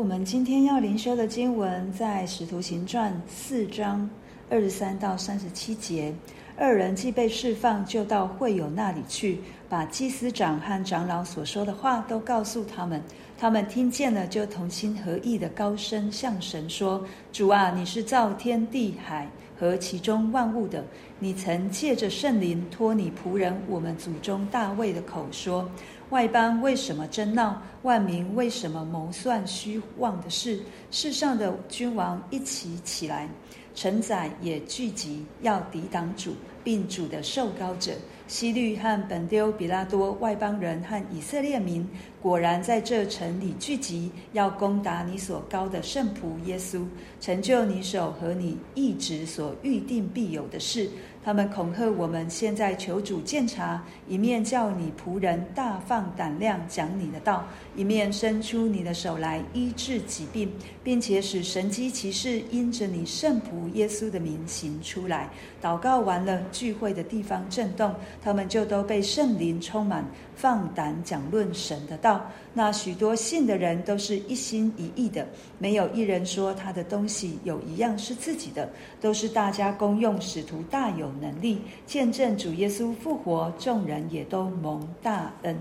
我们今天要灵修的经文在《使徒行传》四章二十三到三十七节。二人既被释放，就到会友那里去，把祭司长和长老所说的话都告诉他们。他们听见了，就同心合意的高声向神说：“主啊，你是造天地海和其中万物的，你曾借着圣灵托你仆人我们祖宗大卫的口说。”外邦为什么争闹？万民为什么谋算虚妄的事？世上的君王一起起来，臣宰也聚集，要抵挡主，并主的受膏者。希律和本丢比拉多，外邦人和以色列民，果然在这城里聚集，要攻打你所高的圣仆耶稣，成就你手和你一直所预定必有的事。他们恐吓我们，现在求主鉴察，一面叫你仆人大放胆量讲你的道，一面伸出你的手来医治疾病，并且使神迹奇事因着你圣仆耶稣的名行出来。祷告完了，聚会的地方震动，他们就都被圣灵充满，放胆讲论神的道。那许多信的人都是一心一意的，没有一人说他的东西有一样是自己的，都是大家公用，使徒大有能力，见证主耶稣复活，众人也都蒙大恩。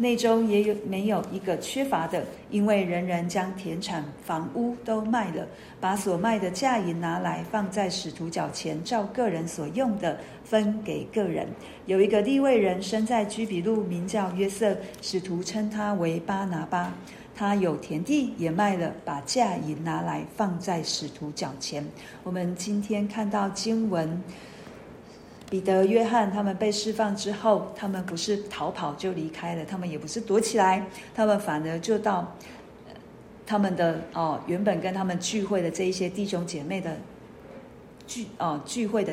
内中也有没有一个缺乏的，因为人人将田产房屋都卖了，把所卖的价银拿来放在使徒脚前，照个人所用的分给个人。有一个利未人生在居比路，名叫约瑟，使徒称他为巴拿巴。他有田地也卖了，把价银拿来放在使徒脚前。我们今天看到经文。彼得、约翰他们被释放之后，他们不是逃跑就离开了，他们也不是躲起来，他们反而就到他们的哦，原本跟他们聚会的这一些弟兄姐妹的聚哦聚会的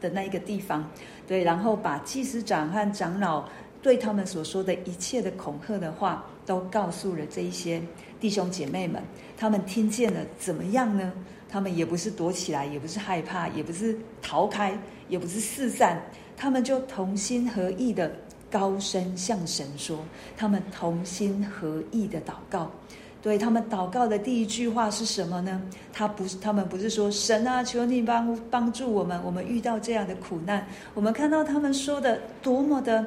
的那一个地方，对，然后把祭司长和长老对他们所说的一切的恐吓的话，都告诉了这一些弟兄姐妹们，他们听见了怎么样呢？他们也不是躲起来，也不是害怕，也不是逃开，也不是四散，他们就同心合意的高声向神说，他们同心合意的祷告。对，他们祷告的第一句话是什么呢？他不是，他们不是说神啊，求你帮帮助我们，我们遇到这样的苦难。我们看到他们说的多么的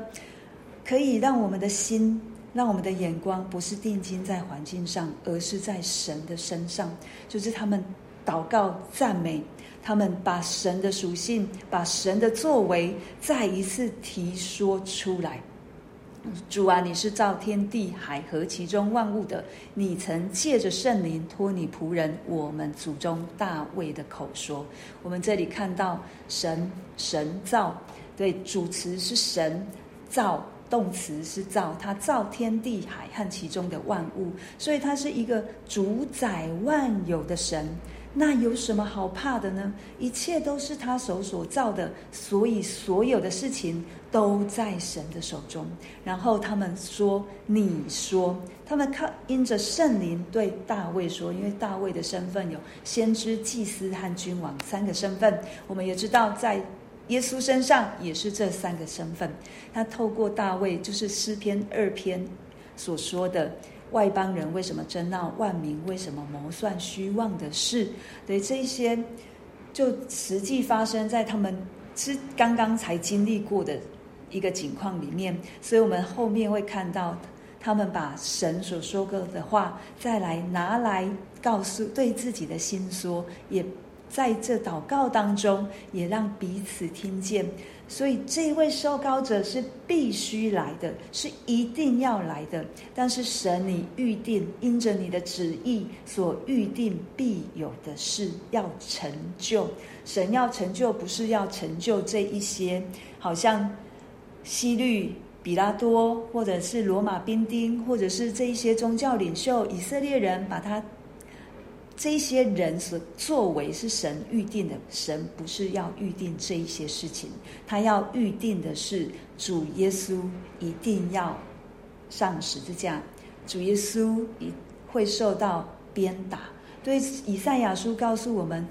可以让我们的心，让我们的眼光不是定睛在环境上，而是在神的身上，就是他们。祷告、赞美，他们把神的属性、把神的作为再一次提说出来。主啊，你是造天地海和其中万物的，你曾借着圣灵托你仆人我们祖宗大卫的口说。我们这里看到神神造，对，主词是神造，动词是造，他造天地海和其中的万物，所以他是一个主宰万有的神。那有什么好怕的呢？一切都是他手所造的，所以所有的事情都在神的手中。然后他们说：“你说，他们靠因着圣灵对大卫说，因为大卫的身份有先知、祭司和君王三个身份。我们也知道，在耶稣身上也是这三个身份。他透过大卫，就是诗篇二篇所说的。”外邦人为什么争闹？万民为什么谋算虚妄的事？对，这些就实际发生在他们之刚刚才经历过的一个景况里面，所以我们后面会看到他们把神所说过的话再来拿来告诉对自己的心说，也在这祷告当中也让彼此听见。所以这位受膏者是必须来的，是一定要来的。但是神，你预定，因着你的旨意所预定必有的事要成就。神要成就，不是要成就这一些，好像西律、比拉多，或者是罗马兵丁，或者是这一些宗教领袖、以色列人，把他。这些人所作为是神预定的，神不是要预定这一些事情，他要预定的是主耶稣一定要上十字架，主耶稣一会受到鞭打。对，以赛亚书告诉我们，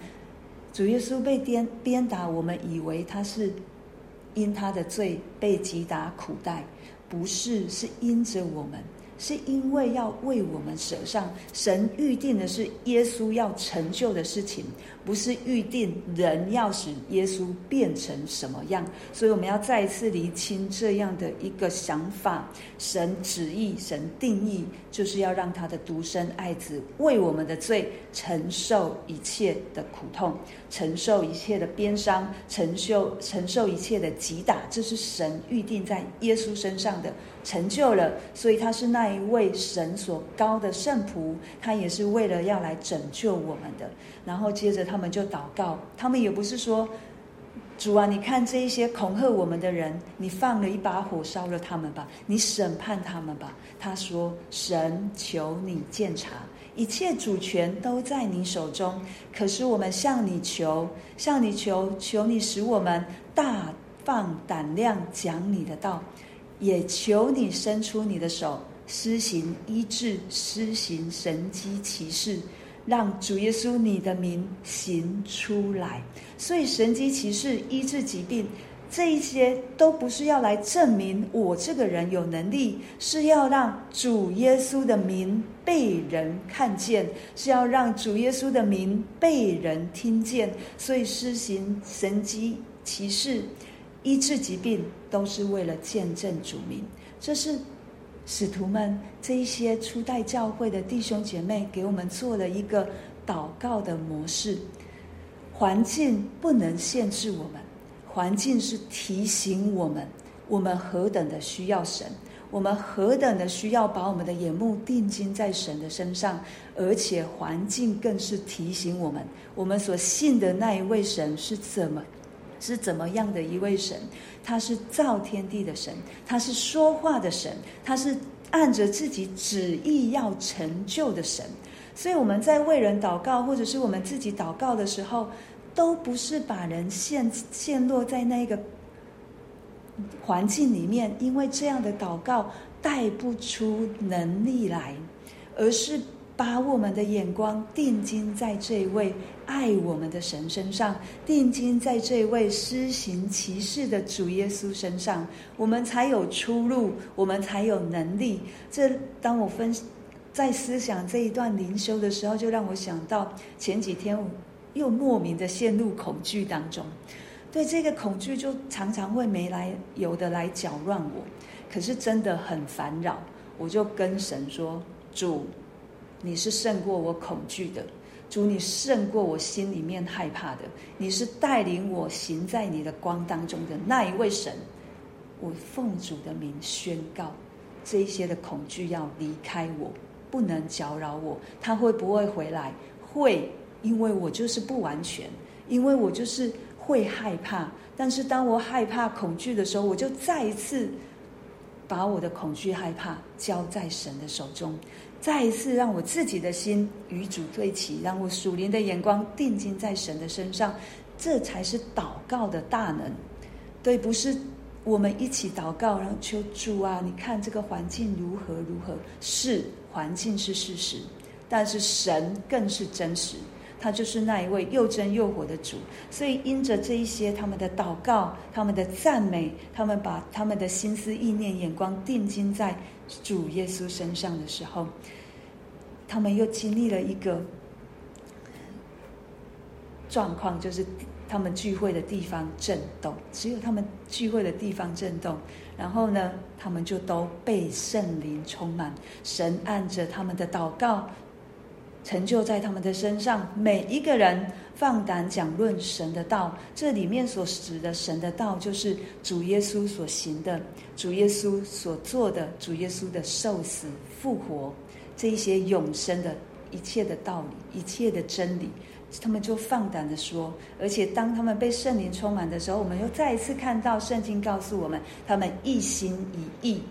主耶稣被鞭鞭打，我们以为他是因他的罪被击打苦待，不是，是因着我们。是因为要为我们舍上。神预定的是耶稣要成就的事情，不是预定人要使耶稣变成什么样。所以我们要再一次厘清这样的一个想法：神旨意、神定义，就是要让他的独生爱子为我们的罪承受一切的苦痛，承受一切的鞭伤，承受承受一切的击打。这是神预定在耶稣身上的。成就了，所以他是那一位神所高的圣仆，他也是为了要来拯救我们的。然后接着他们就祷告，他们也不是说，主啊，你看这一些恐吓我们的人，你放了一把火烧了他们吧，你审判他们吧。他说，神求你鉴察，一切主权都在你手中，可是我们向你求，向你求，求你使我们大放胆量讲你的道。也求你伸出你的手，施行医治，施行神迹奇事，让主耶稣你的名行出来。所以神迹奇事、医治疾病，这一些都不是要来证明我这个人有能力，是要让主耶稣的名被人看见，是要让主耶稣的名被人听见。所以施行神迹奇事。医治疾病都是为了见证主名，这是使徒们这一些初代教会的弟兄姐妹给我们做了一个祷告的模式。环境不能限制我们，环境是提醒我们，我们何等的需要神，我们何等的需要把我们的眼目定睛在神的身上，而且环境更是提醒我们，我们所信的那一位神是怎么。是怎么样的一位神？他是造天地的神，他是说话的神，他是按着自己旨意要成就的神。所以我们在为人祷告，或者是我们自己祷告的时候，都不是把人陷陷落在那个环境里面，因为这样的祷告带不出能力来，而是。把我们的眼光定睛在这位爱我们的神身上，定睛在这位施行奇事的主耶稣身上，我们才有出路，我们才有能力。这当我分在思想这一段灵修的时候，就让我想到前几天又莫名的陷入恐惧当中，对这个恐惧就常常会没来由的来搅乱我，可是真的很烦扰。我就跟神说：“主。”你是胜过我恐惧的，主，你胜过我心里面害怕的。你是带领我行在你的光当中的那一位神。我奉主的名宣告，这一些的恐惧要离开我，不能搅扰我。他会不会回来？会，因为我就是不完全，因为我就是会害怕。但是当我害怕恐惧的时候，我就再一次把我的恐惧害怕交在神的手中。再一次让我自己的心与主对齐，让我属灵的眼光定睛在神的身上，这才是祷告的大能。对，不是我们一起祷告，然后求主啊，你看这个环境如何如何？是环境是事实，但是神更是真实。他就是那一位又真又活的主，所以因着这一些，他们的祷告、他们的赞美，他们把他们的心思意念、眼光定睛在主耶稣身上的时候，他们又经历了一个状况，就是他们聚会的地方震动，只有他们聚会的地方震动，然后呢，他们就都被圣灵充满，神按着他们的祷告。成就在他们的身上，每一个人放胆讲论神的道。这里面所指的神的道，就是主耶稣所行的，主耶稣所做的，主耶稣的受死复活，这一些永生的一切的道理，一切的真理，他们就放胆的说。而且当他们被圣灵充满的时候，我们又再一次看到圣经告诉我们，他们一心一意，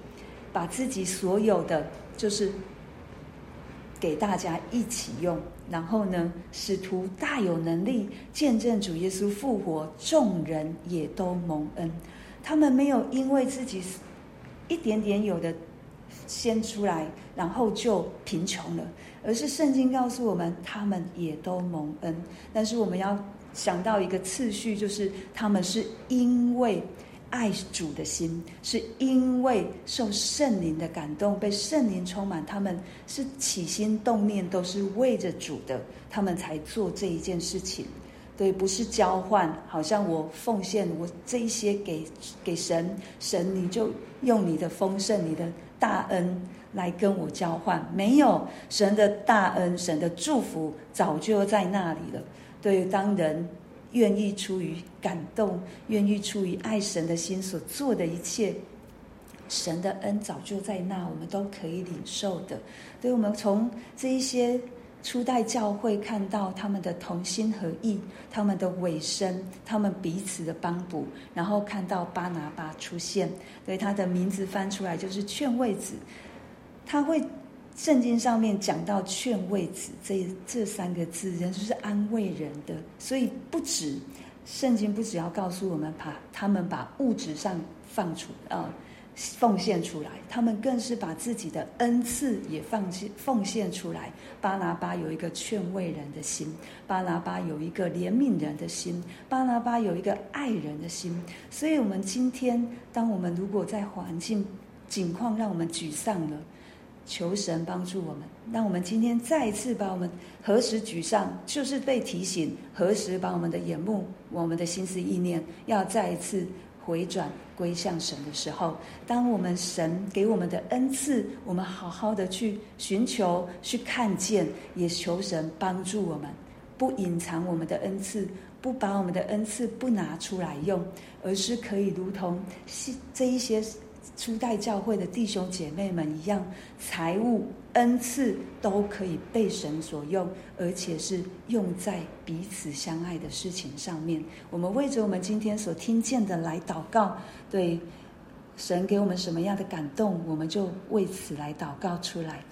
把自己所有的就是。给大家一起用，然后呢，使徒大有能力见证主耶稣复活，众人也都蒙恩。他们没有因为自己一点点有的先出来，然后就贫穷了，而是圣经告诉我们，他们也都蒙恩。但是我们要想到一个次序，就是他们是因为爱主的心，是因为受圣灵的感动，被圣灵充满，他们是起心动念都是为着主的，他们才做这一件事情。对，不是交换，好像我奉献我这一些给给神，神你就用你的丰盛、你的大恩来跟我交换。没有，神的大恩、神的祝福早就在那里了。对，当人愿意出于感动，愿意出于爱神的心所做的一切，神的恩早就在那，我们都可以领受的。所以，我们从这一些。初代教会看到他们的同心合意，他们的委身，他们彼此的帮补，然后看到巴拿巴出现，所以他的名字翻出来就是劝慰子。他会圣经上面讲到劝慰子这这三个字，人就是安慰人的，所以不止圣经不只要告诉我们把他们把物质上放出啊。奉献出来，他们更是把自己的恩赐也放弃奉献出来。巴拿巴有一个劝慰人的心，巴拿巴有一个怜悯人的心，巴拿巴有一个爱人的心。所以，我们今天，当我们如果在环境境况让我们沮丧了，求神帮助我们，让我们今天再一次把我们何时沮丧，就是被提醒何时把我们的眼目、我们的心思意念要再一次。回转归向神的时候，当我们神给我们的恩赐，我们好好的去寻求、去看见，也求神帮助我们，不隐藏我们的恩赐，不把我们的恩赐不拿出来用，而是可以如同是这一些。初代教会的弟兄姐妹们一样，财物恩赐都可以被神所用，而且是用在彼此相爱的事情上面。我们为着我们今天所听见的来祷告，对神给我们什么样的感动，我们就为此来祷告出来。